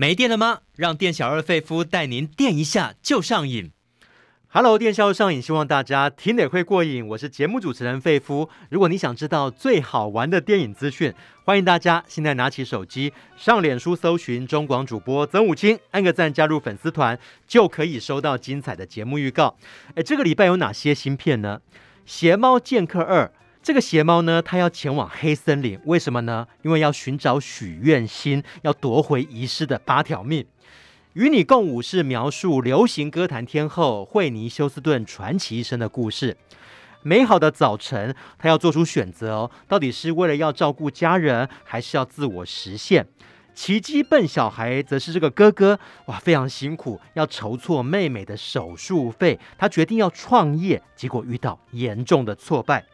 没电了吗？让店小二费夫带您电一下就上瘾。Hello，电小二上瘾，希望大家听得会过瘾。我是节目主持人费夫。如果你想知道最好玩的电影资讯，欢迎大家现在拿起手机上脸书搜寻中广主播曾武清，按个赞加入粉丝团，就可以收到精彩的节目预告。哎，这个礼拜有哪些新片呢？《邪猫剑客二》。这个邪猫呢，它要前往黑森林，为什么呢？因为要寻找许愿星，要夺回遗失的八条命。与你共舞是描述流行歌坛天后惠妮休斯顿传奇一生的故事。美好的早晨，他要做出选择哦，到底是为了要照顾家人，还是要自我实现？奇迹笨小孩则是这个哥哥，哇，非常辛苦，要筹措妹妹的手术费，他决定要创业，结果遇到严重的挫败。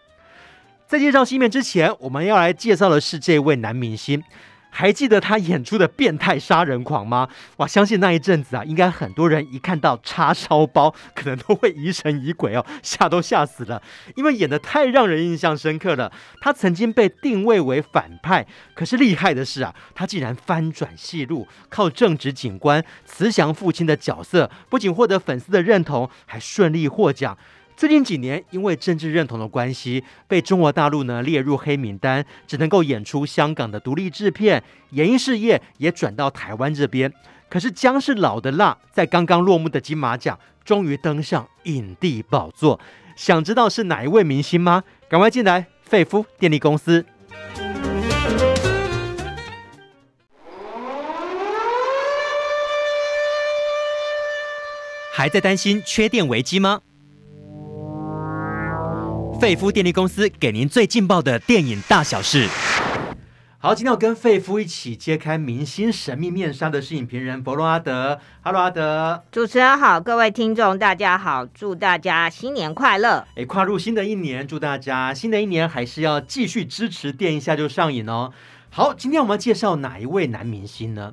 在介绍新面之前，我们要来介绍的是这位男明星。还记得他演出的变态杀人狂吗？哇，相信那一阵子啊，应该很多人一看到叉烧包，可能都会疑神疑鬼哦，吓都吓死了，因为演得太让人印象深刻了。他曾经被定位为反派，可是厉害的是啊，他竟然翻转戏路，靠正直警官、慈祥父亲的角色，不仅获得粉丝的认同，还顺利获奖。最近几年，因为政治认同的关系，被中国大陆呢列入黑名单，只能够演出香港的独立制片，演艺事业也转到台湾这边。可是姜是老的辣，在刚刚落幕的金马奖，终于登上影帝宝座。想知道是哪一位明星吗？赶快进来，费夫电力公司。还在担心缺电危机吗？费夫电力公司给您最劲爆的电影大小事。好，今天要跟费夫一起揭开明星神秘面纱的是影评人佛洛阿德。Hello，阿德。主持人好，各位听众大家好，祝大家新年快乐。哎，跨入新的一年，祝大家新的一年还是要继续支持电一下就上瘾哦。好，今天我们要介绍哪一位男明星呢？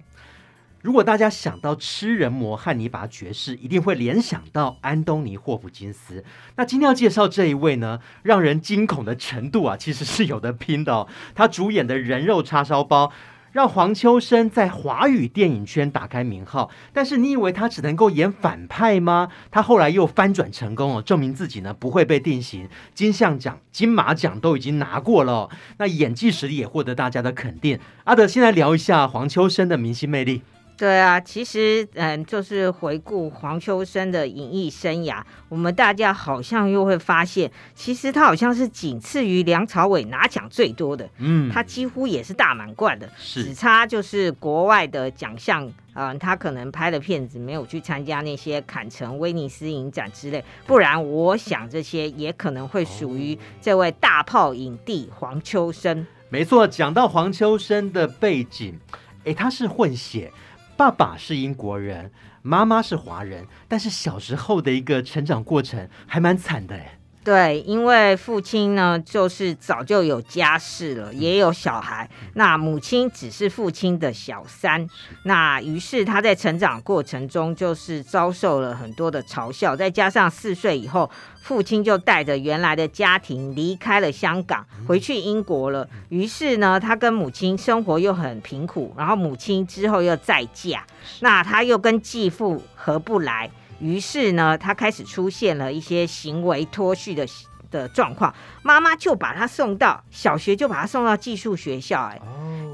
如果大家想到吃人魔汉尼拔爵士，一定会联想到安东尼霍普金斯。那今天要介绍这一位呢，让人惊恐的程度啊，其实是有的拼的哦。他主演的人肉叉烧包，让黄秋生在华语电影圈打开名号。但是你以为他只能够演反派吗？他后来又翻转成功哦，证明自己呢不会被定型。金像奖、金马奖都已经拿过了，那演技实力也获得大家的肯定。阿德，先来聊一下黄秋生的明星魅力。对啊，其实嗯，就是回顾黄秋生的演艺生涯，我们大家好像又会发现，其实他好像是仅次于梁朝伟拿奖最多的，嗯，他几乎也是大满贯的，只差就是国外的奖项啊、呃，他可能拍的片子没有去参加那些坎城、威尼斯影展之类，不然我想这些也可能会属于这位大炮影帝黄秋生。没错，讲到黄秋生的背景，诶，他是混血。爸爸是英国人，妈妈是华人，但是小时候的一个成长过程还蛮惨的哎。对，因为父亲呢，就是早就有家室了，也有小孩。那母亲只是父亲的小三。那于是他在成长过程中，就是遭受了很多的嘲笑。再加上四岁以后，父亲就带着原来的家庭离开了香港，回去英国了。于是呢，他跟母亲生活又很贫苦。然后母亲之后又再嫁，那他又跟继父合不来。于是呢，他开始出现了一些行为脱序的的状况，妈妈就把他送到小学，就把他送到寄宿学校。哎，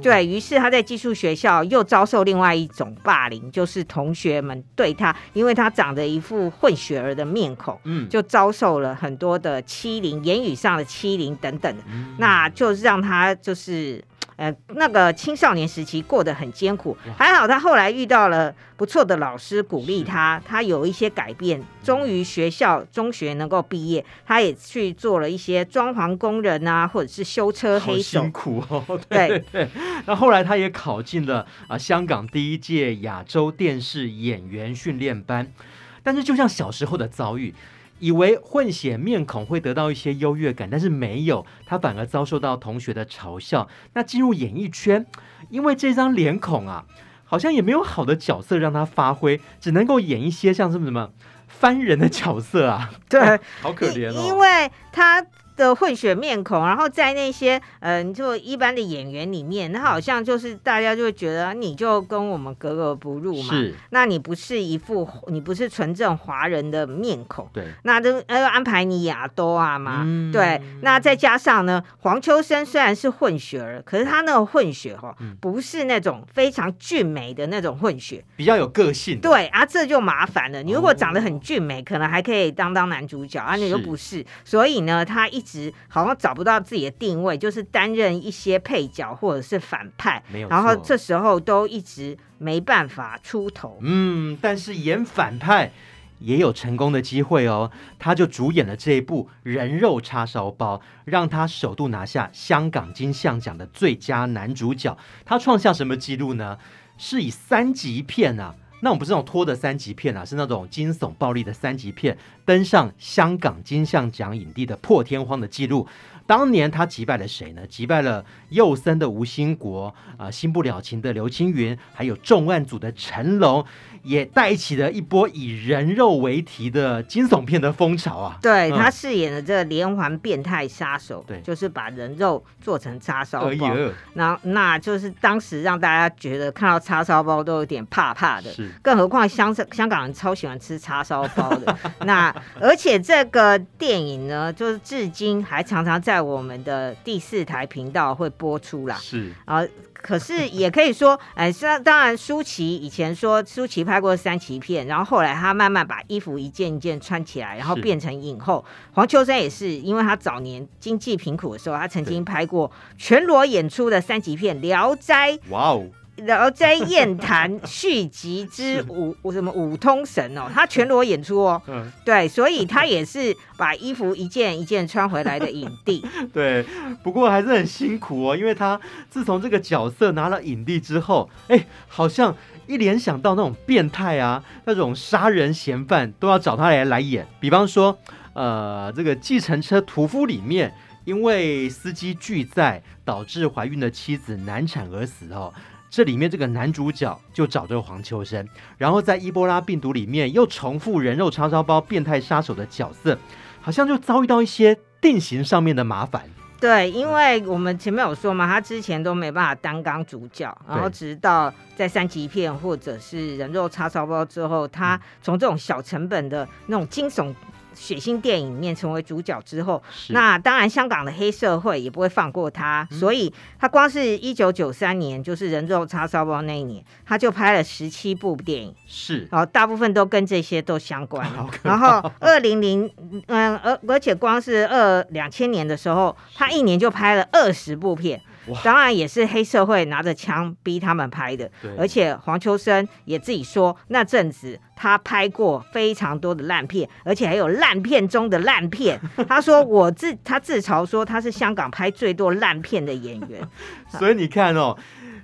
对，于是他在寄宿学校又遭受另外一种霸凌，就是同学们对他，因为他长着一副混血儿的面孔，嗯，就遭受了很多的欺凌，言语上的欺凌等等的，那就让他就是。呃，那个青少年时期过得很艰苦，还好他后来遇到了不错的老师鼓励他，他有一些改变，终于学校中学能够毕业，他也去做了一些装潢工人啊，或者是修车黑手，辛苦哦。对对对，那后来他也考进了啊香港第一届亚洲电视演员训练班，但是就像小时候的遭遇。以为混血面孔会得到一些优越感，但是没有，他反而遭受到同学的嘲笑。那进入演艺圈，因为这张脸孔啊，好像也没有好的角色让他发挥，只能够演一些像什么什么番人的角色啊。对，好可怜哦。因为他的混血面孔，然后在那些嗯，就一般的演员里面，那好像就是大家就会觉得你就跟我们格格不入嘛。是，那你不是一副你不是纯正华人的面孔。对，那都要安排你亚多啊嘛。嗯、对，那再加上呢，黄秋生虽然是混血儿，可是他那个混血哈、哦，嗯、不是那种非常俊美的那种混血，比较有个性。对啊，这就麻烦了。你如果长得很俊美，哦、可能还可以当当男主角啊，那又不是。是所以呢，他一直好像找不到自己的定位，就是担任一些配角或者是反派，没有。然后这时候都一直没办法出头。嗯，但是演反派也有成功的机会哦。他就主演了这一部《人肉叉烧包》，让他首度拿下香港金像奖的最佳男主角。他创下什么纪录呢？是以三级片啊。那我们不是那种拖的三级片啊，是那种惊悚暴力的三级片，登上香港金像奖影帝的破天荒的记录。当年他击败了谁呢？击败了幼森的吴兴国啊、呃，新不了情的刘青云，还有重案组的成龙，也带起了一波以人肉为题的惊悚片的风潮啊。对，他饰演的这个连环变态杀手，对、嗯，就是把人肉做成叉烧包。哎、那那就是当时让大家觉得看到叉烧包都有点怕怕的。是，更何况香香港人超喜欢吃叉烧包的。那而且这个电影呢，就是至今还常常在。我们的第四台频道会播出啦，是啊，可是也可以说，哎，当当然，舒淇以前说舒淇拍过三级片，然后后来她慢慢把衣服一件一件穿起来，然后变成影后。是黄秋生也是，因为他早年经济贫苦的时候，他曾经拍过全裸演出的三级片《聊斋》。哇哦！然后在燕谈 续集之五，是什么五通神哦，他全裸演出哦，嗯，对，所以他也是把衣服一件一件穿回来的影帝。对，不过还是很辛苦哦，因为他自从这个角色拿了影帝之后，哎，好像一联想到那种变态啊，那种杀人嫌犯都要找他来来演。比方说，呃，这个计程车屠夫里面，因为司机拒载导致怀孕的妻子难产而死哦。这里面这个男主角就找这个黄秋生，然后在伊波拉病毒里面又重复人肉叉烧包变态杀手的角色，好像就遭遇到一些定型上面的麻烦。对，因为我们前面有说嘛，他之前都没办法担纲主角，然后直到在三级片或者是人肉叉烧包之后，他从这种小成本的那种惊悚。血腥电影里面成为主角之后，那当然香港的黑社会也不会放过他，嗯、所以他光是一九九三年，就是人肉叉烧包那一年，他就拍了十七部电影，是，然后大部分都跟这些都相关。然后二零零，嗯，而而且光是二两千年的时候，他一年就拍了二十部片。当然也是黑社会拿着枪逼他们拍的，而且黄秋生也自己说，那阵子他拍过非常多的烂片，而且还有烂片中的烂片。他说我自他自嘲说他是香港拍最多烂片的演员。所以你看哦，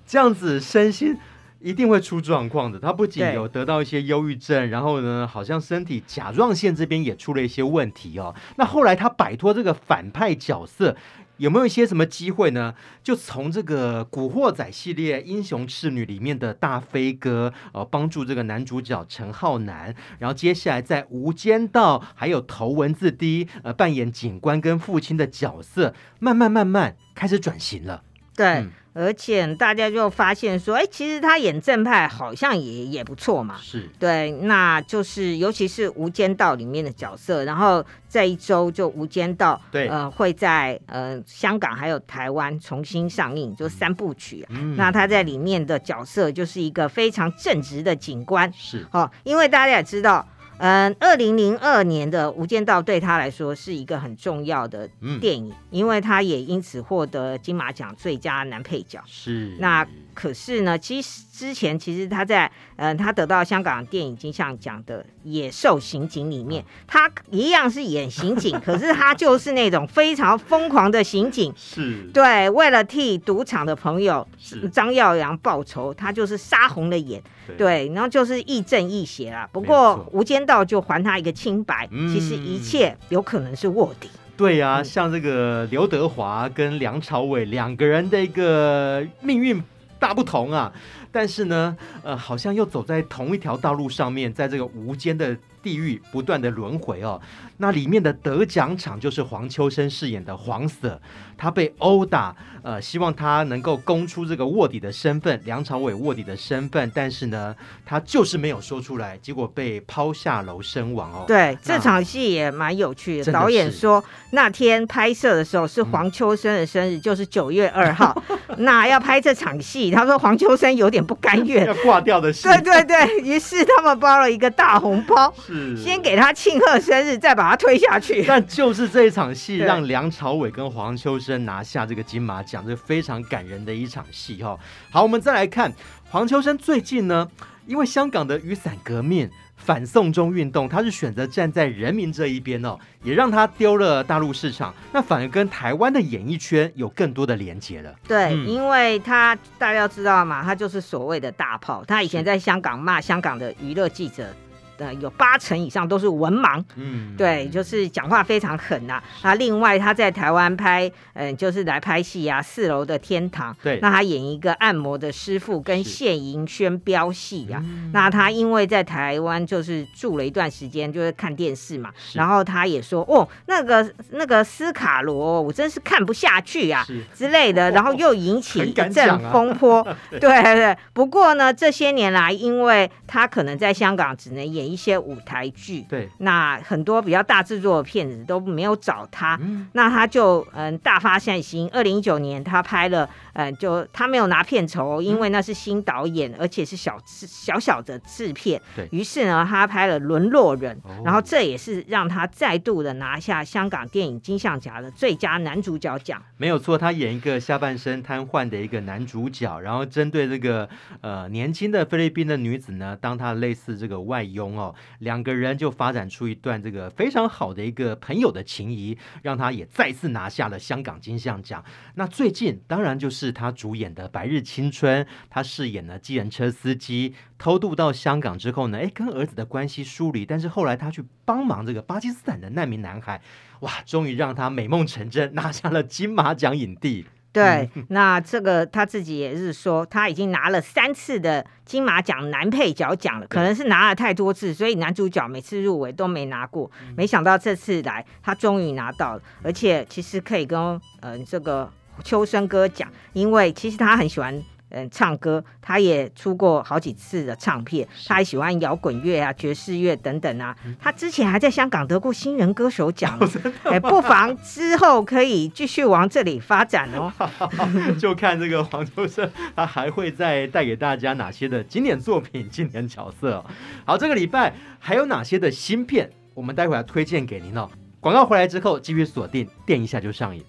这样子身心一定会出状况的。他不仅有得到一些忧郁症，然后呢，好像身体甲状腺这边也出了一些问题哦。那后来他摆脱这个反派角色。有没有一些什么机会呢？就从这个《古惑仔》系列《英雄赤女》里面的大飞哥，呃，帮助这个男主角陈浩南，然后接下来在《无间道》还有《头文字 D》呃，扮演警官跟父亲的角色，慢慢慢慢开始转型了。对。嗯而且大家就发现说，哎，其实他演正派好像也也不错嘛。是对，那就是尤其是《无间道》里面的角色，然后这一周就《无间道》对呃会在呃香港还有台湾重新上映，就三部曲。嗯，那他在里面的角色就是一个非常正直的警官。是哦，因为大家也知道。嗯，二零零二年的《无间道》对他来说是一个很重要的电影，嗯、因为他也因此获得金马奖最佳男配角。是，那可是呢，其实之前其实他在嗯，他得到香港电影金像奖的《野兽刑警》里面，嗯、他一样是演刑警，可是他就是那种非常疯狂的刑警。是，对，为了替赌场的朋友张耀扬报仇，他就是杀红了眼。对，对，然后就是亦正亦邪啦。不过《无间道》就还他一个清白，嗯、其实一切有可能是卧底。对呀、啊，嗯、像这个刘德华跟梁朝伟两个人的一个命运大不同啊，但是呢，呃，好像又走在同一条道路上面，在这个无间的地狱不断的轮回哦。那里面的得奖场就是黄秋生饰演的黄 Sir，他被殴打，呃，希望他能够供出这个卧底的身份，梁朝伟卧底的身份，但是呢，他就是没有说出来，结果被抛下楼身亡哦。对，这场戏也蛮有趣的。导演说那天拍摄的时候是黄秋生的生日，嗯、就是九月二号，那要拍这场戏，他说黄秋生有点不甘愿，要挂掉的戏。对对对，于是他们包了一个大红包，是先给他庆贺生日，再把。把他推下去，但就是这一场戏让梁朝伟跟黄秋生拿下这个金马奖，这非常感人的一场戏哈。好，我们再来看黄秋生最近呢，因为香港的雨伞革命、反送中运动，他是选择站在人民这一边哦，也让他丢了大陆市场，那反而跟台湾的演艺圈有更多的连接了。对，嗯、因为他大家要知道嘛，他就是所谓的大炮，他以前在香港骂香港的娱乐记者。呃，有八成以上都是文盲，嗯，对，就是讲话非常狠呐、啊。那另外他在台湾拍，嗯、呃，就是来拍戏啊，《四楼的天堂》，对，那他演一个按摩的师傅，跟谢盈萱飙戏啊。那他因为在台湾就是住了一段时间，就是看电视嘛，然后他也说，哦，那个那个斯卡罗，我真是看不下去啊之类的，然后又引起一阵风波。哦啊、对对对，不过呢，这些年来，因为他可能在香港只能演。一些舞台剧，对，那很多比较大制作的片子都没有找他，嗯、那他就嗯大发善心。二零一九年他拍了，嗯，就他没有拿片酬，因为那是新导演，嗯、而且是小小小的制片。对，于是呢，他拍了《沦落人》，哦，然后这也是让他再度的拿下香港电影金像奖的最佳男主角奖。没有错，他演一个下半身瘫痪的一个男主角，然后针对这个呃年轻的菲律宾的女子呢，当他类似这个外佣。哦，两个人就发展出一段这个非常好的一个朋友的情谊，让他也再次拿下了香港金像奖。那最近当然就是他主演的《白日青春》，他饰演了计程车司机，偷渡到香港之后呢，哎，跟儿子的关系疏离，但是后来他去帮忙这个巴基斯坦的难民男孩，哇，终于让他美梦成真，拿下了金马奖影帝。对，那这个他自己也是说，他已经拿了三次的金马奖男配角奖了，可能是拿了太多次，所以男主角每次入围都没拿过。没想到这次来，他终于拿到了，而且其实可以跟嗯、呃、这个秋生哥讲，因为其实他很喜欢。嗯，唱歌，他也出过好几次的唱片，他还喜欢摇滚乐啊、爵士乐等等啊。他之前还在香港得过新人歌手奖，哎、哦，不妨之后可以继续往这里发展哦。就看这个黄秋生，他还会再带给大家哪些的经典作品、经典角色哦。好，这个礼拜还有哪些的新片，我们待会儿推荐给您哦。广告回来之后，继续锁定，电一下就上瘾。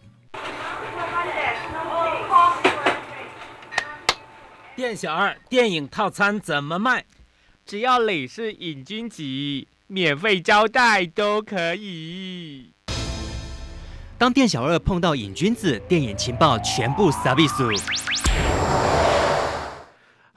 店小二，电影套餐怎么卖？只要你是瘾君子，免费招待都可以。当店小二碰到瘾君子，电影情报全部撒必数。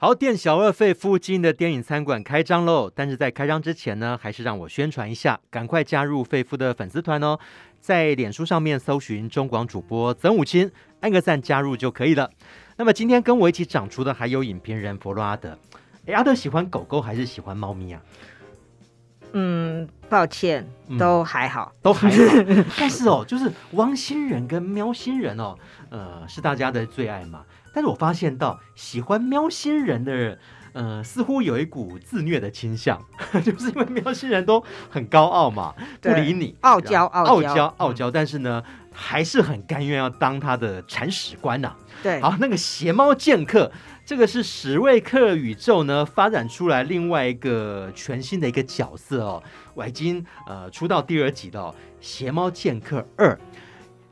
好，店小二费夫经营的电影餐馆开张喽！但是在开张之前呢，还是让我宣传一下，赶快加入费夫的粉丝团哦，在脸书上面搜寻中广主播曾武清，按个赞加入就可以了。那么今天跟我一起长出的还有影评人佛洛阿德。哎，阿德喜欢狗狗还是喜欢猫咪啊？嗯，抱歉，都还好，嗯、都还好。但是哦，就是汪星人跟喵星人哦，呃，是大家的最爱嘛。但是我发现到喜欢喵星人的人，呃，似乎有一股自虐的倾向，就是因为喵星人都很高傲嘛，不理你，傲娇，傲娇，傲娇。但是呢，还是很甘愿要当他的铲屎官呐、啊。对，好，那个邪猫剑客，这个是史瑞克宇宙呢发展出来另外一个全新的一个角色哦，我已经呃出到第二集的哦，邪猫剑客二，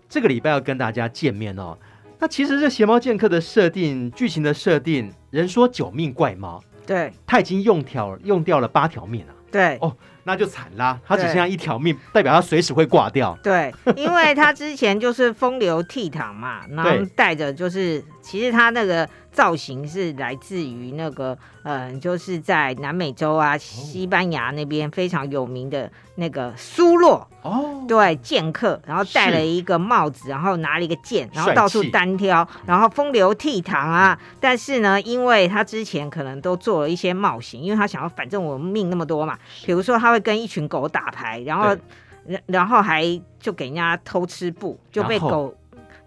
这个礼拜要跟大家见面哦。那其实这邪猫剑客的设定，剧情的设定，人说九命怪猫，对，他已经用条用掉了八条命了，对，哦。那就惨啦，他只剩下一条命，代表他随时会挂掉。对，因为他之前就是风流倜傥嘛，然后带着就是，其实他那个造型是来自于那个，嗯、呃，就是在南美洲啊，西班牙那边非常有名的那个苏洛。哦，对，剑客，然后戴了一个帽子，然后拿了一个剑，然后到处单挑，然后风流倜傥啊。但是呢，因为他之前可能都做了一些冒险，因为他想要，反正我命那么多嘛，比如说他会。会跟一群狗打牌，然后然然后还就给人家偷吃布，就被狗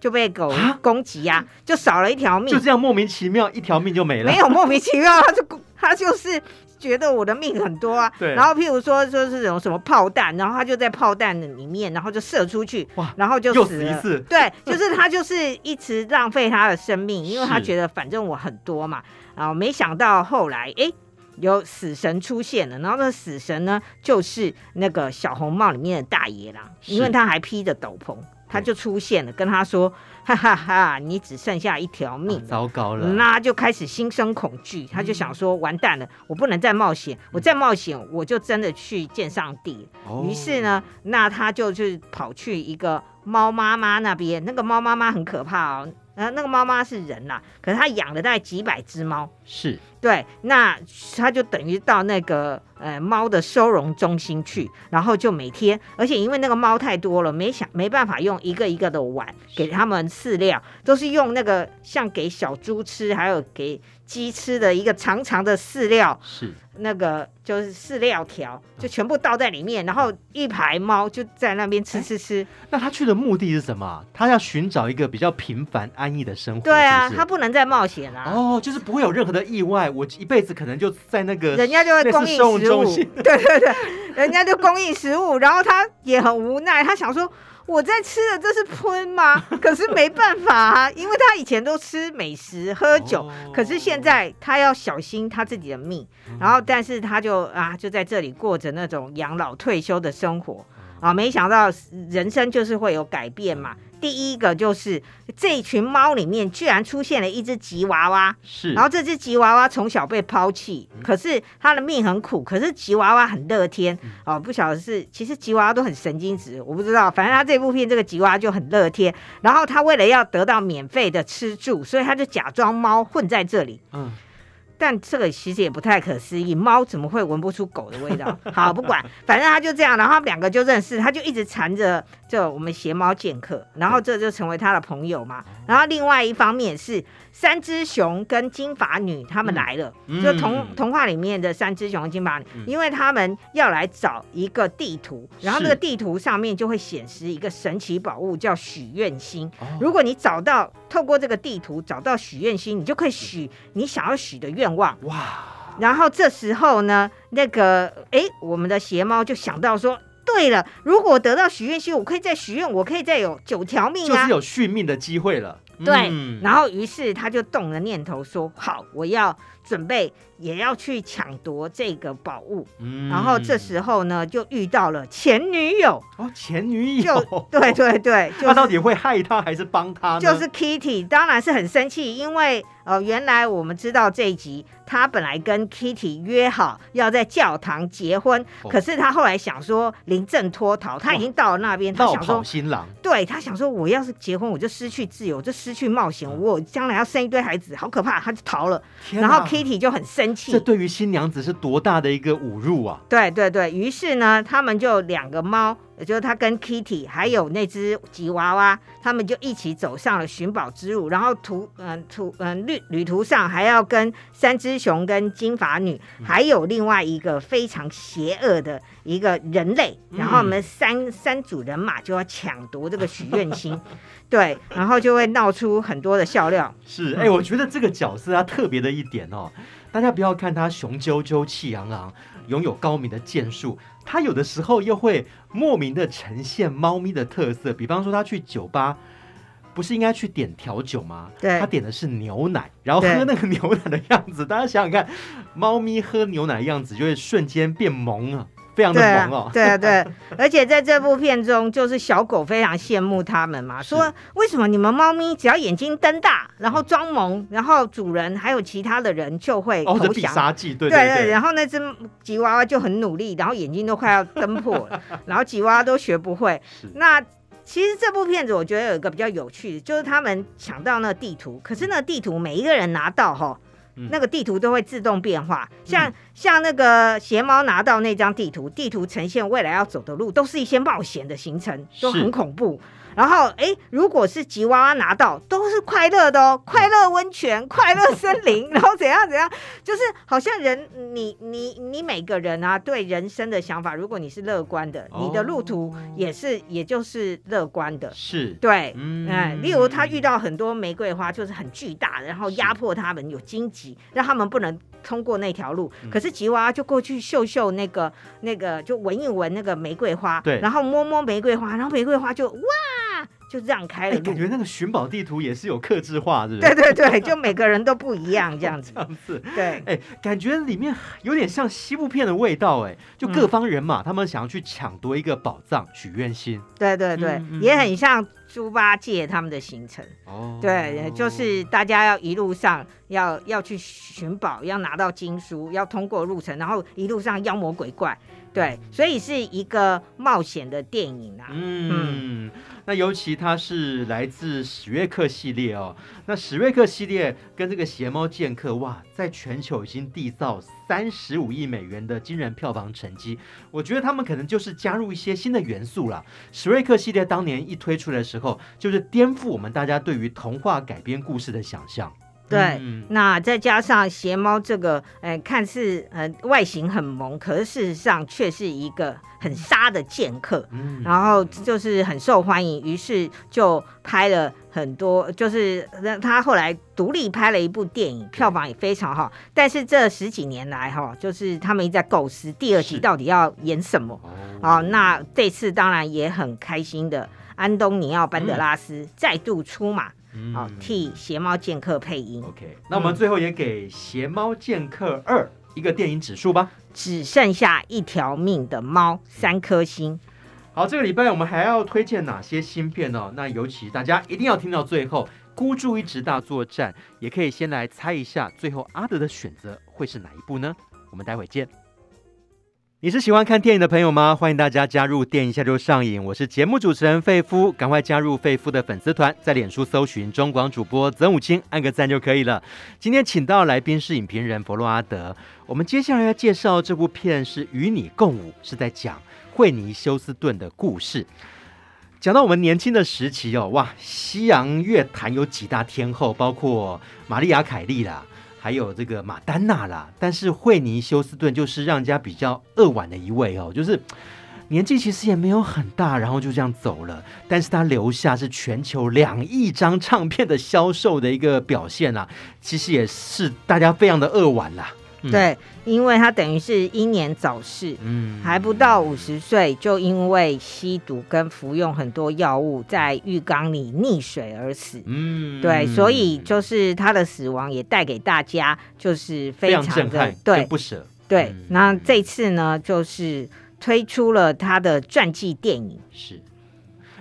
就被狗攻击呀、啊，就少了一条命，就这样莫名其妙一条命就没了。没有莫名其妙，他 就他就是。觉得我的命很多啊，对。然后譬如说，说是这种什么炮弹，然后他就在炮弹里面，然后就射出去，哇，然后就死了。死对，就是他就是一直浪费他的生命，因为他觉得反正我很多嘛。然后没想到后来，哎，有死神出现了，然后那死神呢，就是那个小红帽里面的大野狼，因为他还披着斗篷，他就出现了，跟他说。哈哈哈！你只剩下一条命，啊，糟糕了。那就开始心生恐惧，他就想说：完蛋了，我不能再冒险，我再冒险，我就真的去见上帝。哦，于是呢，那他就去跑去一个猫妈妈那边，那个猫妈妈很可怕哦。然后那个猫妈是人啦，可是他养了大概几百只猫。是。对，那他就等于到那个呃猫的收容中心去，然后就每天，而且因为那个猫太多了，没想没办法用一个一个的碗给他们饲料，都是用那个像给小猪吃，还有给鸡吃的一个长长的饲料。是。那个就是饲料条，就全部倒在里面，然后一排猫就在那边吃吃吃。那他去的目的是什么？他要寻找一个比较平凡安逸的生活。对啊，是是他不能再冒险啊。哦，就是不会有任何的意外，我一辈子可能就在那个人家就会供应食物。对对对，人家就供应食物，然后他也很无奈，他想说。我在吃的这是喷吗？可是没办法啊，因为他以前都吃美食喝酒，可是现在他要小心他自己的命，然后但是他就啊就在这里过着那种养老退休的生活啊，没想到人生就是会有改变嘛。第一个就是这一群猫里面居然出现了一只吉娃娃，是，然后这只吉娃娃从小被抛弃，可是它的命很苦，可是吉娃娃很乐天。哦，不晓得是其实吉娃娃都很神经质，我不知道，反正他这部片这个吉娃娃就很乐天，然后他为了要得到免费的吃住，所以他就假装猫混在这里，嗯。但这个其实也不太可思议，猫怎么会闻不出狗的味道？好，不管，反正他就这样，然后他们两个就认识，他就一直缠着就我们邪猫剑客，然后这就成为他的朋友嘛。然后另外一方面是。三只熊跟金发女他们来了，嗯、就童童话里面的三只熊金发女，嗯、因为他们要来找一个地图，然后那个地图上面就会显示一个神奇宝物，叫许愿星。哦、如果你找到透过这个地图找到许愿星，你就可以许你想要许的愿望。哇！然后这时候呢，那个哎，我们的邪猫就想到说，对了，如果得到许愿星，我可以再许愿，我可以再有九条命啊，就是有续命的机会了。对，嗯、然后于是他就动了念头说：“好，我要准备。”也要去抢夺这个宝物，嗯、然后这时候呢，就遇到了前女友。哦，前女友，对对对，他到底会害他还是帮他呢？就是 Kitty，当然是很生气，因为呃，原来我们知道这一集他本来跟 Kitty 约好要在教堂结婚，哦、可是他后来想说临阵脱逃，他已经到了那边，他想说新郎，对他想说我要是结婚，我就失去自由，就失去冒险，嗯、我将来要生一堆孩子，好可怕，他就逃了，然后 Kitty 就很生气。这对于新娘子是多大的一个侮辱啊！对对对，于是呢，他们就两个猫，也就是他跟 Kitty 还有那只吉娃娃，他们就一起走上了寻宝之路。然后途嗯途嗯旅旅途上还要跟三只熊、跟金发女，还有另外一个非常邪恶的一个人类。然后我们三、嗯、三组人马就要抢夺这个许愿星，对，然后就会闹出很多的笑料。是，哎，我觉得这个角色他特别的一点哦。大家不要看他雄赳赳、气昂昂，拥有高明的剑术，他有的时候又会莫名的呈现猫咪的特色。比方说，他去酒吧，不是应该去点调酒吗？对，他点的是牛奶，然后喝那个牛奶的样子，大家想想看，猫咪喝牛奶的样子就会瞬间变萌啊。非常的萌哦，对啊，对啊，对，而且在这部片中，就是小狗非常羡慕他们嘛，说为什么你们猫咪只要眼睛瞪大，然后装萌，然后主人还有其他的人就会投降，杀技，对对对，对对，然后那只吉娃娃就很努力，然后眼睛都快要瞪破了，然后吉娃娃都学不会。那其实这部片子我觉得有一个比较有趣的，就是他们抢到那个地图，可是那个地图每一个人拿到哈。那个地图都会自动变化，像、嗯、像那个邪猫拿到那张地图，地图呈现未来要走的路，都是一些冒险的行程，都很恐怖。然后哎，如果是吉娃娃拿到，都是快乐的哦，快乐温泉、快乐森林，然后怎样怎样，就是好像人，你你你每个人啊，对人生的想法，如果你是乐观的，你的路途也是，也就是乐观的，是。对，嗯，例如他遇到很多玫瑰花，就是很巨大的，然后压迫他们，有荆棘，让他们不能通过那条路。可是吉娃娃就过去嗅嗅那个那个，就闻一闻那个玫瑰花，对，然后摸摸玫瑰花，然后玫瑰花就哇。就让开了，感觉那个寻宝地图也是有克制化，是不是？对对对，就每个人都不一样，这样子。这样子，对，哎，感觉里面有点像西部片的味道，哎，就各方人马，他们想要去抢夺一个宝藏，许愿心。对对对，也很像猪八戒他们的行程。哦，对，就是大家要一路上要要去寻宝，要拿到经书，要通过路程，然后一路上妖魔鬼怪。对，所以是一个冒险的电影啊。嗯。嗯那尤其它是来自史瑞克系列哦，那史瑞克系列跟这个邪猫剑客哇，在全球已经缔造三十五亿美元的惊人票房成绩，我觉得他们可能就是加入一些新的元素了。史瑞克系列当年一推出的时候，就是颠覆我们大家对于童话改编故事的想象。对，嗯、那再加上邪猫这个，呃，看似呃外形很萌，可是事实上却是一个很杀的剑客，嗯、然后就是很受欢迎，于是就拍了很多，就是他后来独立拍了一部电影，票房也非常好。但是这十几年来哈，就是他们一直在构思第二集到底要演什么。哦，那这次当然也很开心的，安东尼奥·班德拉斯再度出马。好，替《邪猫剑客》配音。OK，那我们最后也给《邪猫剑客二》一个电影指数吧。只剩下一条命的猫，三颗星。好，这个礼拜我们还要推荐哪些新片呢？那尤其大家一定要听到最后，孤注一掷大作战，也可以先来猜一下，最后阿德的选择会是哪一部呢？我们待会见。你是喜欢看电影的朋友吗？欢迎大家加入电影下就上瘾。我是节目主持人费夫，赶快加入费夫的粉丝团，在脸书搜寻中广主播曾武清，按个赞就可以了。今天请到来宾是影评人弗洛阿德。我们接下来要介绍这部片是《与你共舞》，是在讲惠妮休斯顿的故事。讲到我们年轻的时期哦，哇，西洋乐坛有几大天后，包括玛丽亚凯莉啦。还有这个马丹娜啦，但是惠尼休斯顿就是让人家比较扼腕的一位哦，就是年纪其实也没有很大，然后就这样走了，但是他留下是全球两亿张唱片的销售的一个表现啦，其实也是大家非常的扼腕啦。嗯、对，因为他等于是英年早逝，嗯，还不到五十岁就因为吸毒跟服用很多药物，在浴缸里溺水而死，嗯，对，所以就是他的死亡也带给大家就是非常的对不舍，对。那这次呢，就是推出了他的传记电影，是。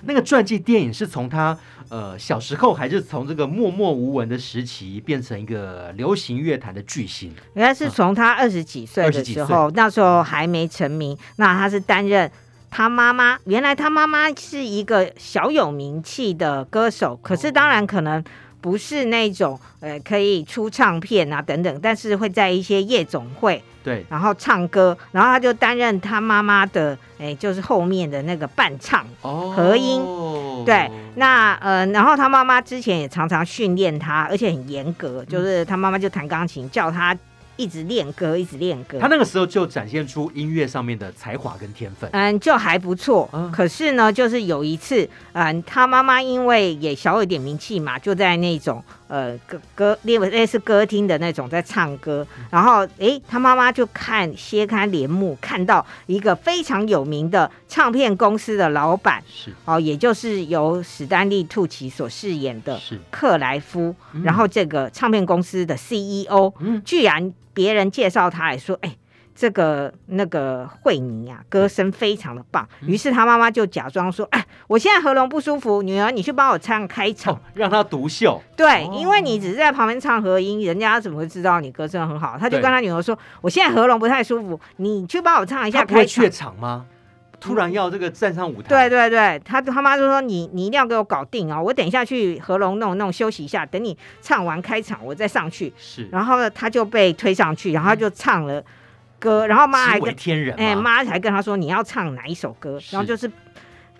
那个传记电影是从他。呃，小时候还是从这个默默无闻的时期变成一个流行乐坛的巨星。应该是从他二十几岁的时候，那时候还没成名。那他是担任他妈妈，原来他妈妈是一个小有名气的歌手，可是当然可能不是那种呃可以出唱片啊等等，但是会在一些夜总会对，然后唱歌，然后他就担任他妈妈的哎，就是后面的那个伴唱和音。哦对，那呃，然后他妈妈之前也常常训练他，而且很严格，就是他妈妈就弹钢琴，叫他一直练歌，一直练歌。他那个时候就展现出音乐上面的才华跟天分，嗯，就还不错。嗯、可是呢，就是有一次，嗯，他妈妈因为也小有点名气嘛，就在那种。呃，歌歌列为类似歌厅的那种在唱歌，然后诶，他妈妈就看掀开帘幕，看到一个非常有名的唱片公司的老板，是。哦，也就是由史丹利·兔奇所饰演的克莱夫，然后这个唱片公司的 CEO，嗯，居然别人介绍他来说，哎。这个那个惠妮啊，歌声非常的棒。于是他妈妈就假装说：“哎，我现在喉咙不舒服，女儿，你去帮我唱开场，哦、让他独秀。”对，因为你只是在旁边唱和音，人家怎么会知道你歌声很好？他就跟他女儿说：“我现在喉咙不太舒服，你去帮我唱一下开场。”怯场吗？突然要这个站上舞台？对对对，他他妈就说：“你你一定要给我搞定啊！我等一下去喉咙弄弄休息一下，等你唱完开场我再上去。”是，然后呢，他就被推上去，然后他就唱了。歌，然后妈还跟天人哎，妈还跟他说，你要唱哪一首歌，然后就是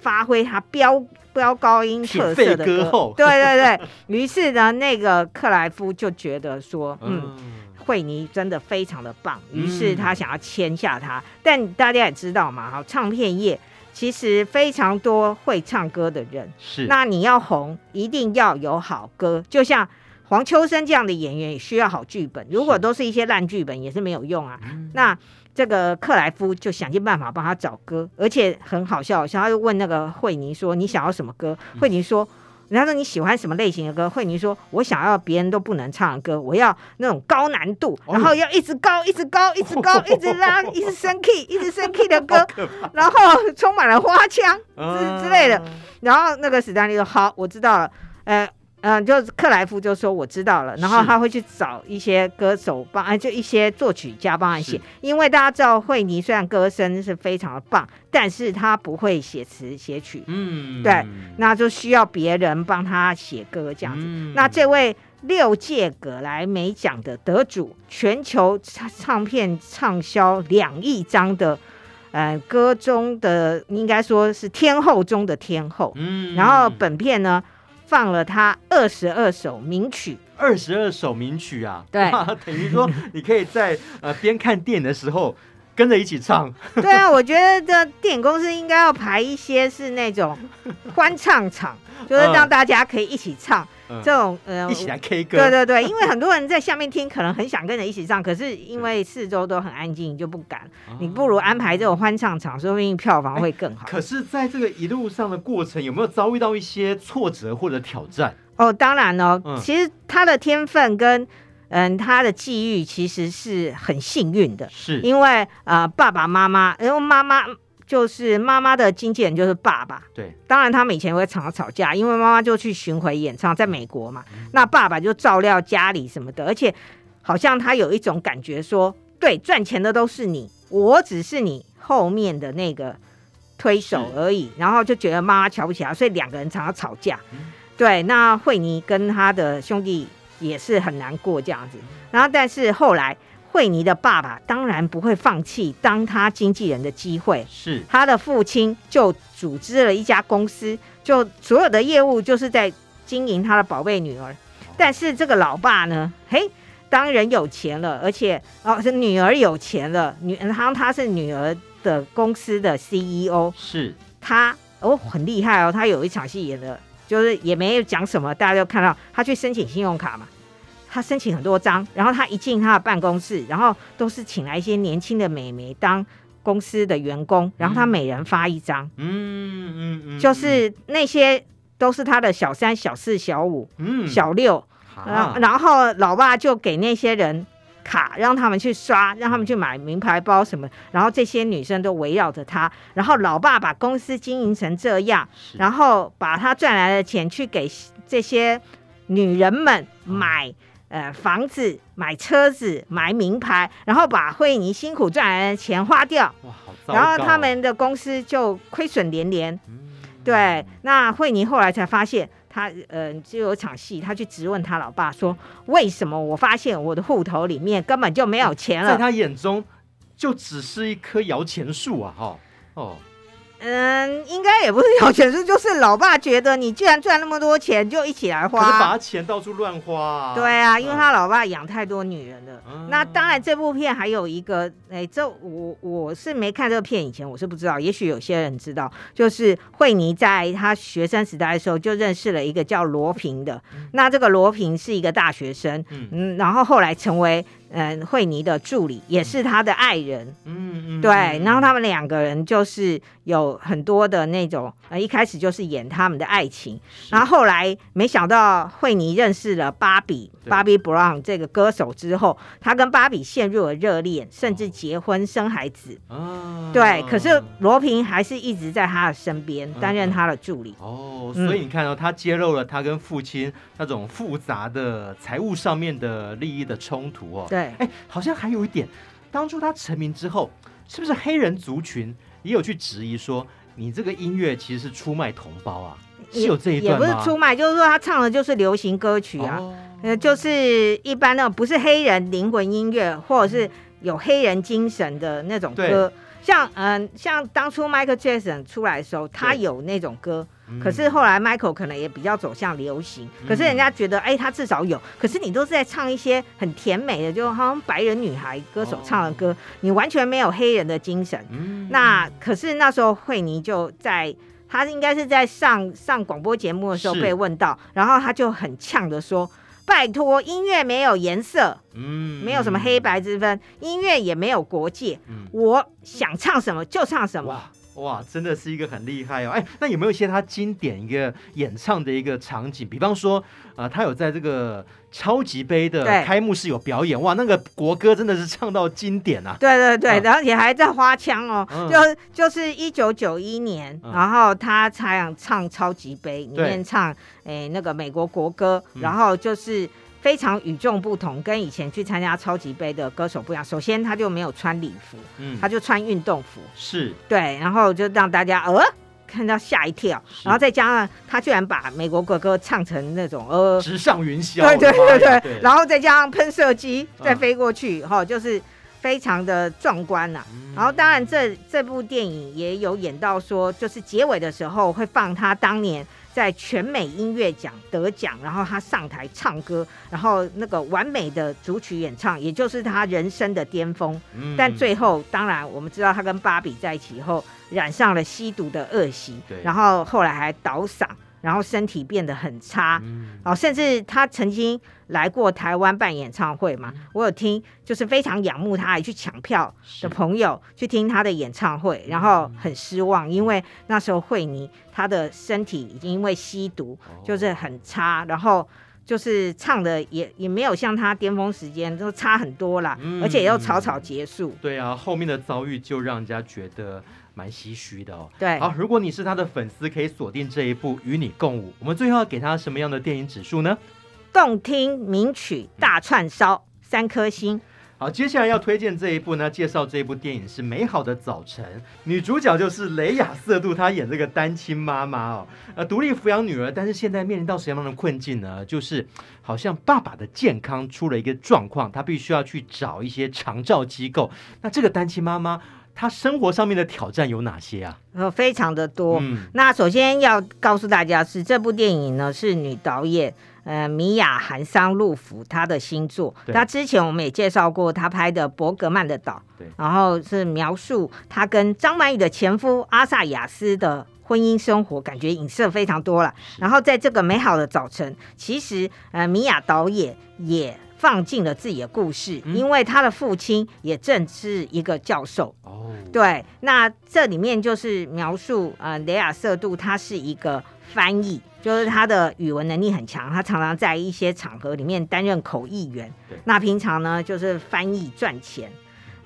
发挥他飙飙高音特色的歌。歌对对对，于是呢，那个克莱夫就觉得说，嗯。嗯惠妮真的非常的棒，于是他想要签下他。嗯、但大家也知道嘛，哈，唱片业其实非常多会唱歌的人，是。那你要红，一定要有好歌。就像黄秋生这样的演员，也需要好剧本。如果都是一些烂剧本，也是没有用啊。那这个克莱夫就想尽办法帮他找歌，而且很好笑，像他就问那个惠妮说：“你想要什么歌？”惠妮说。人家说你喜欢什么类型的歌？惠妮说：“我想要别人都不能唱的歌，我要那种高难度，然后要一直高、一直高、一直高、一直拉、一直升 key、一直升 key 的歌，然后充满了花腔之之类的。”然后那个史丹利说：“好，我知道了。”呃。嗯、呃，就克莱夫就说我知道了，然后他会去找一些歌手帮，哎，就一些作曲家帮他写，因为大家知道惠妮虽然歌声是非常的棒，但是他不会写词写曲，嗯，对，那就需要别人帮他写歌这样子。嗯、那这位六届葛莱美奖的得主，全球唱片畅销两亿张的，呃，歌中的应该说是天后中的天后，嗯，然后本片呢。放了他二十二首名曲，二十二首名曲啊，对，等于说你可以在呃边看电影的时候跟着一起唱。对啊，我觉得这电影公司应该要排一些是那种欢唱场，就是让大家可以一起唱。这种呃，一起来 K 歌，对对对，因为很多人在下面听，可能很想跟着一起唱，可是因为四周都很安静，就不敢。你不如安排这种欢唱场，说不定票房会更好。可是，在这个一路上的过程，有没有遭遇到一些挫折或者挑战？哦，当然哦，其实他的天分跟嗯他的际遇其实是很幸运的，是因为呃爸爸妈妈，因为妈妈。就是妈妈的经纪人就是爸爸，对，当然他们以前会常常吵架，因为妈妈就去巡回演唱，在美国嘛，嗯、那爸爸就照料家里什么的，而且好像他有一种感觉说，对，赚钱的都是你，我只是你后面的那个推手而已，然后就觉得妈妈瞧不起他，所以两个人常常吵架。嗯、对，那惠妮跟他的兄弟也是很难过这样子，然后但是后来。惠妮的爸爸当然不会放弃当他经纪人的机会，是他的父亲就组织了一家公司，就所有的业务就是在经营他的宝贝女儿。但是这个老爸呢，嘿，当人有钱了，而且哦是女儿有钱了，女然后他是女儿的公司的 CEO，是他哦很厉害哦，他有一场戏演的，就是也没有讲什么，大家就看到他去申请信用卡嘛。他申请很多张，然后他一进他的办公室，然后都是请来一些年轻的美眉当公司的员工，然后他每人发一张，嗯嗯嗯，就是那些都是他的小三、小四、小五、嗯、小六，然后然后老爸就给那些人卡，让他们去刷，让他们去买名牌包什么，然后这些女生都围绕着他，然后老爸把公司经营成这样，然后把他赚来的钱去给这些女人们买。呃，房子、买车子、买名牌，然后把惠妮辛苦赚来的钱花掉，哇，好糟糕，然后他们的公司就亏损连连。嗯、对，那惠妮后来才发现，他呃，就有一场戏，他去质问他老爸说：“为什么我发现我的户头里面根本就没有钱了？”在他眼中，就只是一棵摇钱树啊！哈，哦。嗯，应该也不是有钱是，就是老爸觉得你既然赚那么多钱，就一起来花。可是把钱到处乱花啊。对啊，因为他老爸养太多女人了。嗯、那当然，这部片还有一个，哎，这我我是没看这个片以前，我是不知道。也许有些人知道，就是惠妮在她学生时代的时候就认识了一个叫罗平的。嗯、那这个罗平是一个大学生，嗯，嗯，然后后来成为。嗯，惠妮的助理也是他的爱人，嗯嗯，对，然后他们两个人就是有很多的那种，呃，一开始就是演他们的爱情，然后后来没想到惠妮认识了芭比，芭比 Brown 这个歌手之后，他跟芭比陷入了热恋，甚至结婚生孩子，哦，对，可是罗平还是一直在他的身边担任他的助理，哦，所以你看到他揭露了他跟父亲那种复杂的财务上面的利益的冲突哦，对。哎，好像还有一点，当初他成名之后，是不是黑人族群也有去质疑说，你这个音乐其实是出卖同胞啊？是有这一段吗？也不是出卖，就是说他唱的就是流行歌曲啊，呃、哦，就是一般的不是黑人灵魂音乐，或者是有黑人精神的那种歌。像嗯、呃，像当初 Michael Jackson 出来的时候，他有那种歌。可是后来 Michael 可能也比较走向流行，嗯、可是人家觉得，哎、欸，他至少有。可是你都是在唱一些很甜美的，就好像白人女孩歌手唱的歌，哦、你完全没有黑人的精神。嗯、那可是那时候惠妮就在，他应该是在上上广播节目的时候被问到，然后他就很呛的说：“拜托，音乐没有颜色，嗯，没有什么黑白之分，音乐也没有国界，嗯、我想唱什么就唱什么。”哇，真的是一个很厉害哦！哎，那有没有一些他经典一个演唱的一个场景？比方说，呃，他有在这个超级杯的开幕式有表演，哇，那个国歌真的是唱到经典啊！对对对，然后也还在花腔哦，嗯、就就是一九九一年，嗯、然后他才想唱超级杯里面唱哎那个美国国歌，然后就是。非常与众不同，跟以前去参加超级杯的歌手不一样。首先，他就没有穿礼服，嗯，他就穿运动服，是。对，然后就让大家呃看到吓一跳，然后再加上他居然把美国国歌唱成那种呃直上云霄，对对对对，对。然后再加上喷射机再飞过去，哈、嗯哦，就是非常的壮观呐、啊。嗯、然后当然这这部电影也有演到说，就是结尾的时候会放他当年。在全美音乐奖得奖，然后他上台唱歌，然后那个完美的主曲演唱，也就是他人生的巅峰。嗯、但最后，当然我们知道他跟芭比在一起以后，染上了吸毒的恶习，然后后来还倒嗓。然后身体变得很差，嗯、哦，甚至他曾经来过台湾办演唱会嘛，嗯、我有听，就是非常仰慕他，还去抢票的朋友去听他的演唱会，然后很失望，嗯、因为那时候惠妮她的身体已经因为吸毒就是很差，哦、然后就是唱的也也没有像他巅峰时间都差很多啦，嗯、而且又草草结束。对啊，后面的遭遇就让人家觉得。蛮唏嘘的哦。对，好，如果你是他的粉丝，可以锁定这一部《与你共舞》。我们最后要给他什么样的电影指数呢？动听名曲大串烧，嗯、三颗星。好，接下来要推荐这一部呢，介绍这一部电影是《美好的早晨》，女主角就是雷雅瑟杜，她演这个单亲妈妈哦，呃，独立抚养女儿，但是现在面临到什么样的困境呢？就是好像爸爸的健康出了一个状况，她必须要去找一些长照机构。那这个单亲妈妈。他生活上面的挑战有哪些啊？呃，非常的多。嗯，那首先要告诉大家是这部电影呢，是女导演呃米娅韩桑露福她的新作。对那之前我们也介绍过她拍的《伯格曼的岛》，对，然后是描述她跟张曼玉的前夫阿萨雅斯的婚姻生活，感觉影射非常多了。然后在这个美好的早晨，其实呃米娅导演也。放进了自己的故事，因为他的父亲也正是一个教授。哦，对，那这里面就是描述，呃，雷亚瑟杜他是一个翻译，就是他的语文能力很强，他常常在一些场合里面担任口译员。对那平常呢，就是翻译赚钱。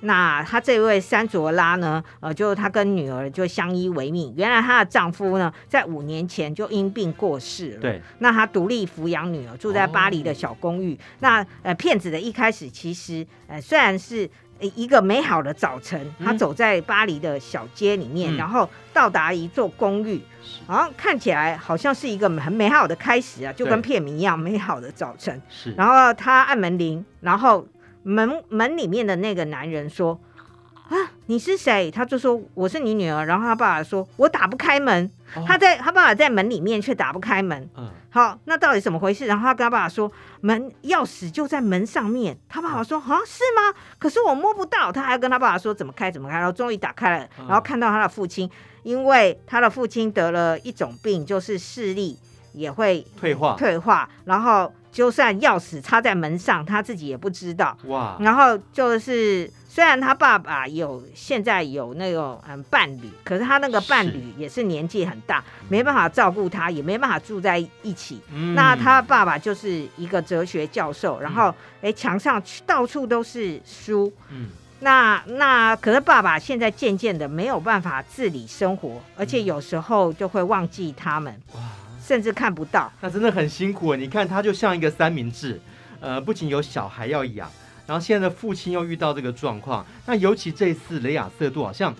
那她这位山卓拉呢？呃，就是她跟女儿就相依为命。原来她的丈夫呢，在五年前就因病过世了。对。那她独立抚养女儿，住在巴黎的小公寓。哦、那呃，骗子的一开始其实呃，虽然是一个美好的早晨，他走在巴黎的小街里面，嗯、然后到达一座公寓，然后看起来好像是一个很美好的开始啊，就跟片名一样，美好的早晨。是。然后他按门铃，然后。门门里面的那个男人说：“啊，你是谁？”他就说：“我是你女儿。”然后他爸爸说：“我打不开门。哦”他在他爸爸在门里面却打不开门。嗯，好，那到底怎么回事？然后他跟他爸爸说：“门钥匙就在门上面。”他爸爸说：“啊，是吗？可是我摸不到。”他还跟他爸爸说：“怎么开？怎么开？”然后终于打开了，然后看到他的父亲，因为他的父亲得了一种病，就是视力也会退化，退化，然后。就算钥匙插在门上，他自己也不知道。哇！然后就是，虽然他爸爸有现在有那种嗯伴侣，可是他那个伴侣也是年纪很大，没办法照顾他，也没办法住在一起。嗯、那他爸爸就是一个哲学教授，然后哎墙上到处都是书。嗯。那那可是爸爸现在渐渐的没有办法自理生活，而且有时候就会忘记他们。哇！甚至看不到，那真的很辛苦。你看，他就像一个三明治，呃，不仅有小孩要养，然后现在的父亲又遇到这个状况。那尤其这次雷亚瑟杜好像，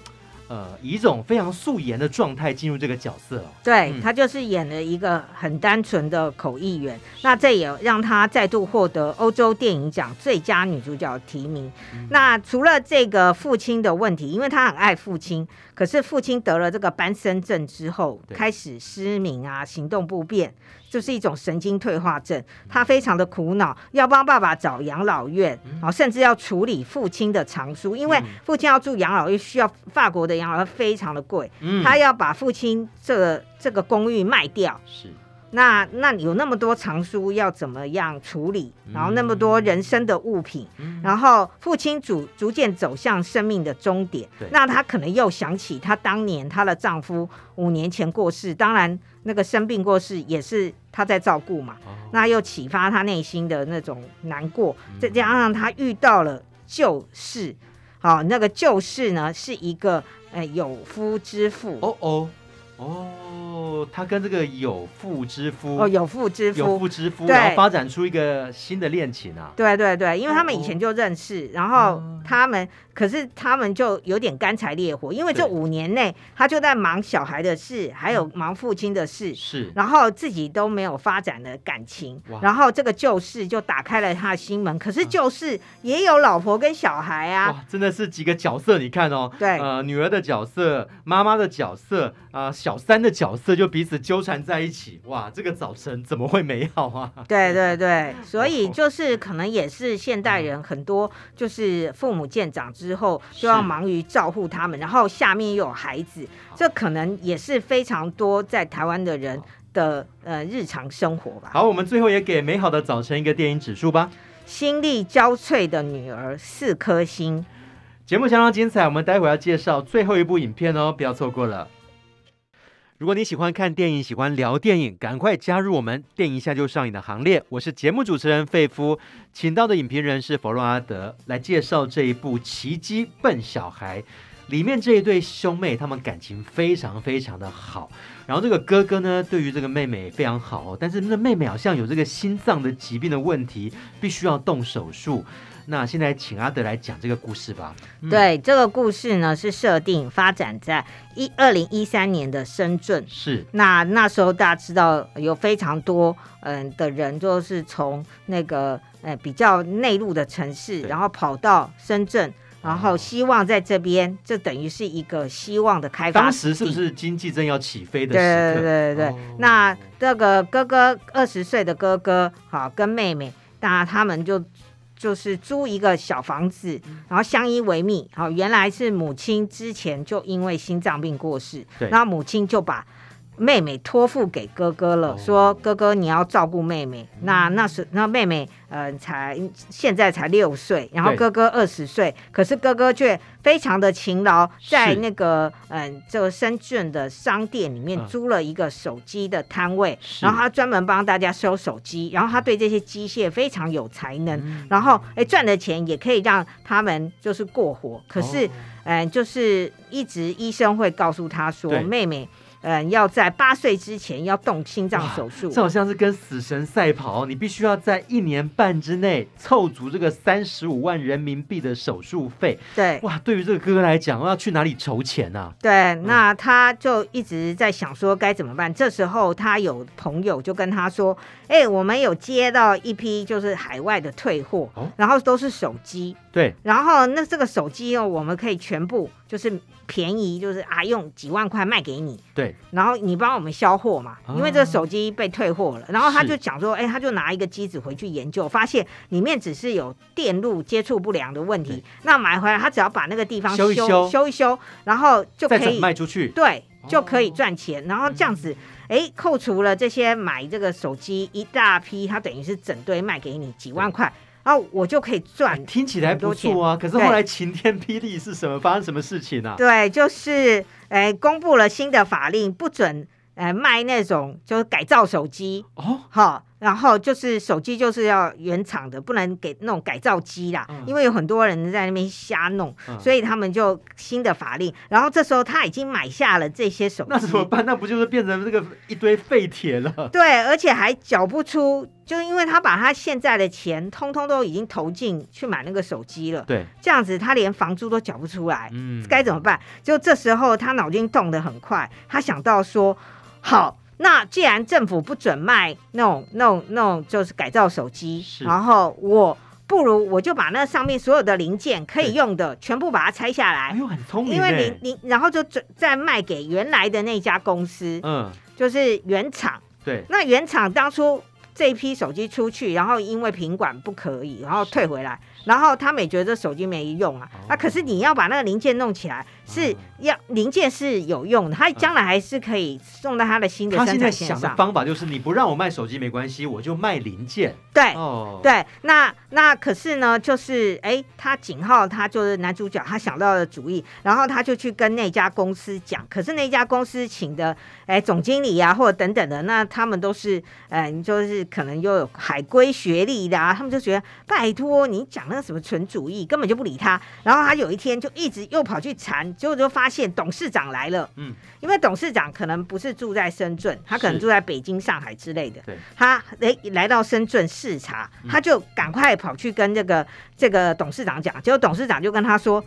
呃，以一种非常素颜的状态进入这个角色哦。对，嗯、他就是演了一个很单纯的口译员，那这也让他再度获得欧洲电影奖最佳女主角提名。嗯、那除了这个父亲的问题，因为他很爱父亲，可是父亲得了这个班森症之后，开始失明啊，行动不便，就是一种神经退化症。他非常的苦恼，要帮爸爸找养老院，好、嗯，甚至要处理父亲的藏书，因为父亲要住养老院，需要法国的养老院非常的贵，嗯、他要把父亲这个这个公寓卖掉。是，那那有那么多藏书要怎么样处理？然后那么多人生的物品，嗯、然后父亲逐逐渐走向生命的终点，对那他可能又想起他当年她的丈夫五年前过世，当然那个生病过世也是他在照顾嘛，哦、那又启发他内心的那种难过，再加上他遇到了旧事。好，那个旧事呢，是一个呃有夫之妇。哦哦哦，他跟这个有妇之夫。哦，有妇之夫，有妇之夫，然后发展出一个新的恋情啊。对对对，因为他们以前就认识，哦、然后他们。可是他们就有点干柴烈火，因为这五年内他就在忙小孩的事，还有忙父亲的事，是，然后自己都没有发展的感情，然后这个旧事就打开了他的心门。可是旧事也有老婆跟小孩啊，哇，真的是几个角色，你看哦，对，呃，女儿的角色，妈妈的角色，啊、呃，小三的角色就彼此纠缠在一起，哇，这个早晨怎么会美好啊？对 对对，所以就是可能也是现代人很多就是父母见长之。后就要忙于照顾他们，然后下面又有孩子，这可能也是非常多在台湾的人的呃日常生活吧。好，我们最后也给美好的早晨一个电影指数吧。心力交瘁的女儿四颗星。节目相当精彩，我们待会要介绍最后一部影片哦，不要错过了。如果你喜欢看电影，喜欢聊电影，赶快加入我们电影一下就上瘾的行列。我是节目主持人费夫，请到的影评人是佛洛阿德，来介绍这一部《奇迹笨小孩》。里面这一对兄妹，他们感情非常非常的好。然后这个哥哥呢，对于这个妹妹非常好，但是那妹妹好像有这个心脏的疾病的问题，必须要动手术。那现在请阿德来讲这个故事吧。嗯、对，这个故事呢是设定发展在一二零一三年的深圳。是。那那时候大家知道有非常多嗯的人，就是从那个呃比较内陆的城市，然后跑到深圳，然后希望在这边，这等于是一个希望的开发。当时是不是经济正要起飞的时刻？对对对对。哦、那这个哥哥二十岁的哥哥，好跟妹妹，那他们就。就是租一个小房子，然后相依为命。好，原来是母亲之前就因为心脏病过世，对然后母亲就把。妹妹托付给哥哥了，说哥哥你要照顾妹妹。嗯、那那时那妹妹呃才现在才六岁，然后哥哥二十岁，可是哥哥却非常的勤劳，在那个嗯这个深圳的商店里面租了一个手机的摊位，嗯、然后他专门帮大家收手机，然后他对这些机械非常有才能，嗯、然后哎赚的钱也可以让他们就是过活。可是嗯、就是一直医生会告诉他说妹妹。嗯，要在八岁之前要动心脏手术，这好像是跟死神赛跑，你必须要在一年半之内凑足这个三十五万人民币的手术费。对，哇，对于这个哥哥来讲，我要去哪里筹钱呢、啊？对，那他就一直在想说该怎么办。嗯、这时候他有朋友就跟他说：“哎、欸，我们有接到一批就是海外的退货，哦、然后都是手机。对，然后那这个手机哦，我们可以全部就是。”便宜就是啊，用几万块卖给你，对，然后你帮我们销货嘛，因为这个手机被退货了，啊、然后他就讲说，哎是，他就拿一个机子回去研究，发现里面只是有电路接触不良的问题，那买回来他只要把那个地方修修。修，修一修，然后就可以卖出去，对，就可以赚钱，哦、然后这样子，哎，扣除了这些买这个手机一大批，他等于是整堆卖给你几万块。然后我就可以赚，听起来不错啊。可是后来晴天霹雳是什么？发生什么事情呢？对，就是诶，公布了新的法令，不准诶卖那种就是改造手机哦。好，然后就是手机就是要原厂的，不能给那种改造机啦，嗯、因为有很多人在那边瞎弄，嗯、所以他们就新的法令。然后这时候他已经买下了这些手机，那怎么办？那不就是变成这个一堆废铁了？对，而且还缴不出，就因为他把他现在的钱通通都已经投进去买那个手机了。对，这样子他连房租都缴不出来，嗯，该怎么办？就这时候他脑筋动得很快，他想到说，好。那既然政府不准卖那种、那种、那种，就是改造手机，然后我不如我就把那上面所有的零件可以用的全部把它拆下来。哎呦，很聪明！因为你你然后就准再卖给原来的那家公司，嗯，就是原厂。对，那原厂当初这一批手机出去，然后因为品管不可以，然后退回来。然后他们也觉得这手机没用啊，那、哦啊、可是你要把那个零件弄起来，是要零件是有用的，他将来还是可以送到他的新的生产线上。他现在想的方法就是，你不让我卖手机没关系，我就卖零件。对，哦、对，那那可是呢，就是哎，他景浩他就是男主角，他想到的主意，然后他就去跟那家公司讲，可是那家公司请的哎总经理啊或者等等的，那他们都是哎，就是可能又有海归学历的啊，他们就觉得拜托你讲那个什么纯主义，根本就不理他。然后他有一天就一直又跑去缠，结果就发现董事长来了。嗯，因为董事长可能不是住在深圳，他可能住在北京、上海之类的。对，他哎来到深圳视察，他就赶快跑去跟这个这个董事长讲。结果董事长就跟他说：“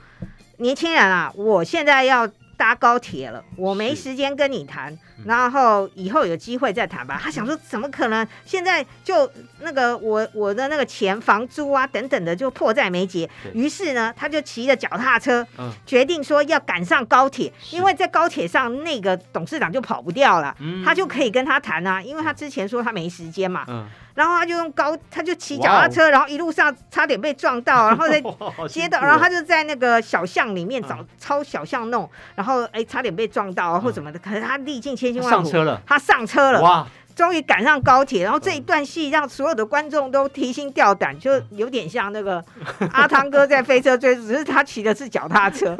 年轻人啊，我现在要。”搭高铁了，我没时间跟你谈，嗯、然后以后有机会再谈吧。他想说，怎么可能？现在就那个我我的那个钱、房租啊等等的就迫在眉睫。于是呢，他就骑着脚踏车，嗯、决定说要赶上高铁，因为在高铁上那个董事长就跑不掉了，嗯、他就可以跟他谈啊，因为他之前说他没时间嘛。嗯然后他就用高，他就骑脚踏车然后一路上差点被撞到，然后在 接到，然后他就在那个小巷里面找抄小巷弄，然后哎，差点被撞到或什么的，可是他历尽千辛万苦，上车了，他上车了，哇，终于赶上高铁，然后这一段戏让所有的观众都提心吊胆，就有点像那个阿汤哥在飞车追，只是他骑的是脚踏车，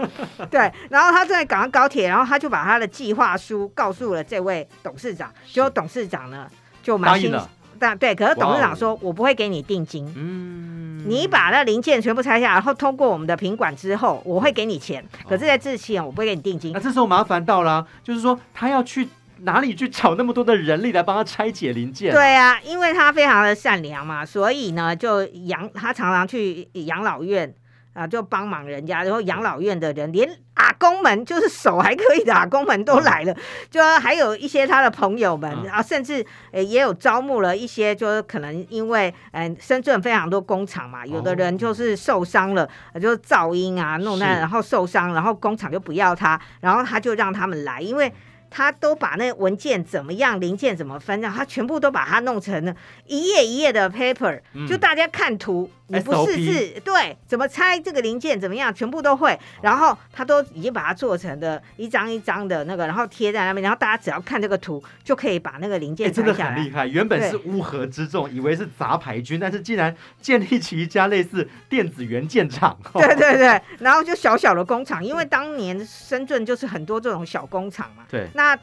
对，然后他正在赶上高铁，然后他就把他的计划书告诉了这位董事长，结果董事长呢就蛮心。但对，可是董事长说，Wow. 我不会给你定金。嗯，你把那零件全部拆下，然后通过我们的品管之后，我会给你钱。可是，在之前我不会给你定金。那这时候麻烦到了，就是说他要去哪里去找那么多的人力来帮他拆解零件？对啊，因为他非常的善良嘛，所以呢，就养他常常去养老院。啊，就帮忙人家，然后养老院的人，连阿公们，就是手还可以的阿公们都来了，就还有一些他的朋友们，然后甚至呃也有招募了一些，就是可能因为嗯深圳非常多工厂嘛，有的人就是受伤了，就是噪音啊弄那，然后受伤，然后工厂就不要他，然后他就让他们来，因为。他都把那文件怎么样，零件怎么分，然后他全部都把它弄成了一页一页的 paper，嗯，就大家看图，你不识字，对，怎么拆这个零件怎么样，全部都会。然后他都已经把它做成的一张一张的那个，然后贴在那边，然后大家只要看这个图，就可以把那个零件拆下来。真的很厉害，原本是乌合之众，以为是杂牌军，但是竟然建立起一家类似电子元件厂。对对对，然后就小小的工厂，因为当年深圳就是很多这种小工厂嘛。对。那，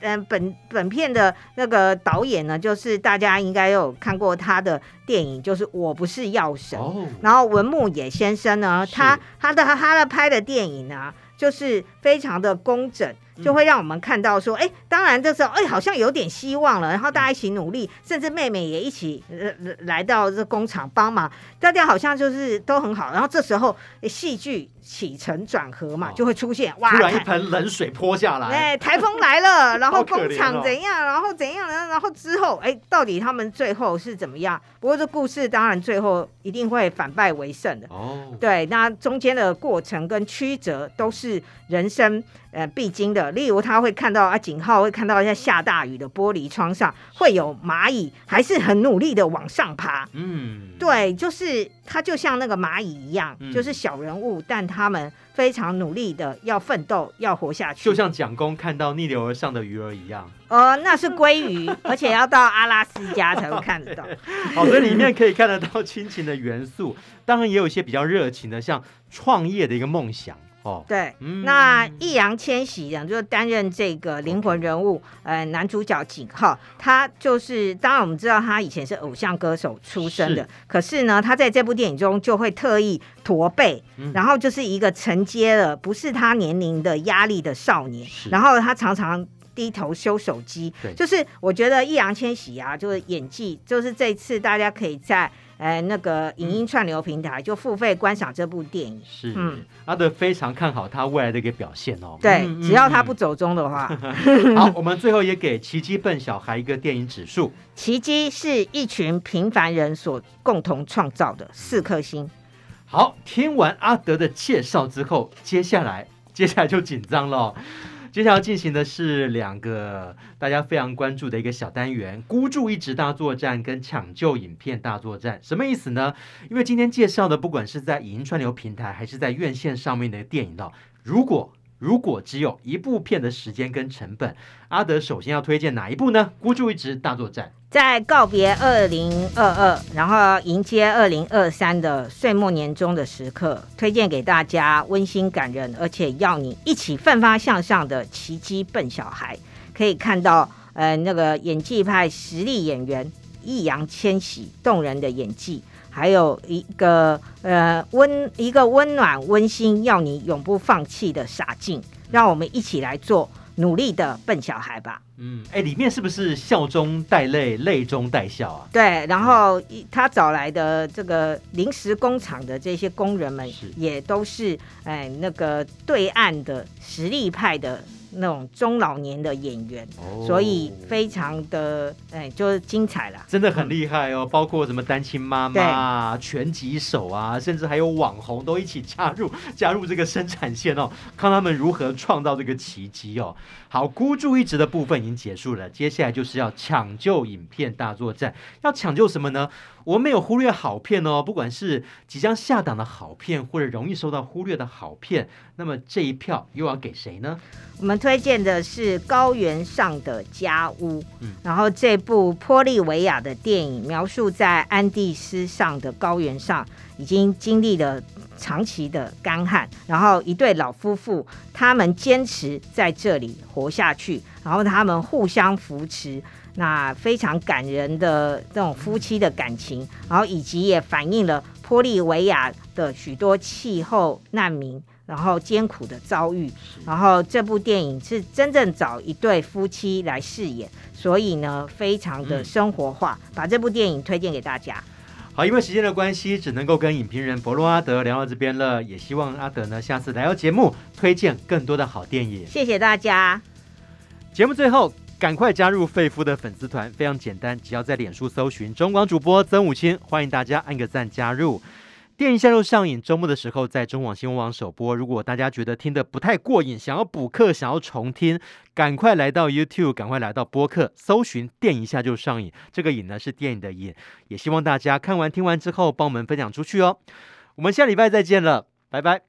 嗯，本本片的那个导演呢，就是大家应该有看过他的电影，就是《我不是药神》。哦。然后文牧野先生呢，他他的他的拍的电影呢，就是非常的工整。就会让我们看到说，哎，当然这时候，哎，好像有点希望了。然后大家一起努力，甚至妹妹也一起呃来到这工厂帮忙，大家好像就是都很好。然后这时候戏剧起承转合嘛，就会出现哇，突然一盆冷水泼下来，哎，台风来了，然后工厂怎样，然后怎样呢？然后之后，哎，到底他们最后是怎么样？不过这故事当然最后一定会反败为胜的哦。对，那中间的过程跟曲折都是人生呃必经的。例如他会看到啊，景浩会看到在下大雨的玻璃窗上会有蚂蚁，还是很努力的往上爬。嗯，对，就是他就像那个蚂蚁一样，嗯、就是小人物，但他们非常努力的要奋斗，要活下去。就像蒋公看到逆流而上的鱼儿一样。呃，那是鲑鱼，而且要到阿拉斯加才会看得到。好，所以里面可以看得到亲情的元素，当然也有一些比较热情的，像创业的一个梦想。哦。对，嗯那易烊千玺呢，就担任这个灵魂人物，呃，男主角景浩，他就是当然我们知道他以前是偶像歌手出身的，是可是呢，他在这部电影中就会特意驼背，嗯然后就是一个承接了不是他年龄的压力的少年，然后他常常。低头修手机对，就是我觉得易烊千玺啊，就是演技，就是这次大家可以在呃那个影音串流平台就付费观赏这部电影。是，嗯阿德非常看好他未来的一个表现哦。对，嗯只要他不。走中的话，嗯 好，我们最后也给《奇迹笨小孩》一个电影指数。奇迹是一群平凡人所共同创造的，四颗星。好，听完阿德的介绍之后，接下来接下来就紧张了哦。接下来进行的是两个大家非常关注的一个小单元——孤注一掷大作战跟抢救影片大作战。什么意思呢？因为今天介绍的，不管是在影音串流平台还是在院线上面的电影的，如果如果只有一部片的时间跟成本，阿德首先要推荐哪一部呢？孤注一掷大作战。在告别二零二二，然后迎接二零二三的岁末年终的时刻，推荐给大家温馨感人，而且要你一起奋发向上的《奇迹笨小孩》。可以看到，呃，那个演技派实力演员易烊千玺动人的演技，还有一个呃温一个温暖温馨，要你永不放弃的傻劲。让我们一起来做努力的笨小孩吧。嗯，哎，里面是不是笑中带泪，泪中带笑啊？对，然后一他找来的这个临时工厂的这些工人们，也都是哎那个对岸的实力派的那种中老年的演员，哦所以非常的哎就是精彩啦。真的很厉害哦，包括什么单亲妈妈啊、拳击手啊，甚至还有网红都一起加入 加入这个生产线哦，看他们如何创造这个奇迹哦。好，孤注一掷的部分已经结束了，接下来就是要抢救影片大作战。要抢救什么呢？我们没有忽略好片哦，不管是即将下档的好片，或者容易受到忽略的好片，那么这一票又要给谁呢？我们推荐的是《高原上的家屋》，嗯然后这部玻利维亚的电影描述在安第斯上的高原上，已经经历了长期的干旱，然后一对老夫妇，他们坚持在这里活下去，然后他们互相扶持，那非常感人的这种夫妻的感情，然后以及也反映了玻利维亚的许多气候难民。然后艰苦的遭遇，然后这部电影是真正找一对夫妻来饰演，所以呢，非常的生活化，嗯、把这部电影推荐给大家。好，因为时间的关系，只能够跟影评人伯洛阿德聊到这边了，也希望阿德呢下次来到节目推荐更多的好电影。谢谢大家。节目最后，赶快加入费夫的粉丝团，非常简单，只要在脸书搜寻中广主播曾武清，欢迎大家按个赞加入。电影下就上映，周末的时候在中广新闻网首播。如果大家觉得听得不太过瘾，想要补课，想要重听，赶快来到 YouTube，赶快来到播客，搜寻“电影下就上映”。这个“影”呢是电影的“影”，也希望大家看完听完之后，帮我们分享出去哦。我们下礼拜再见了，拜拜。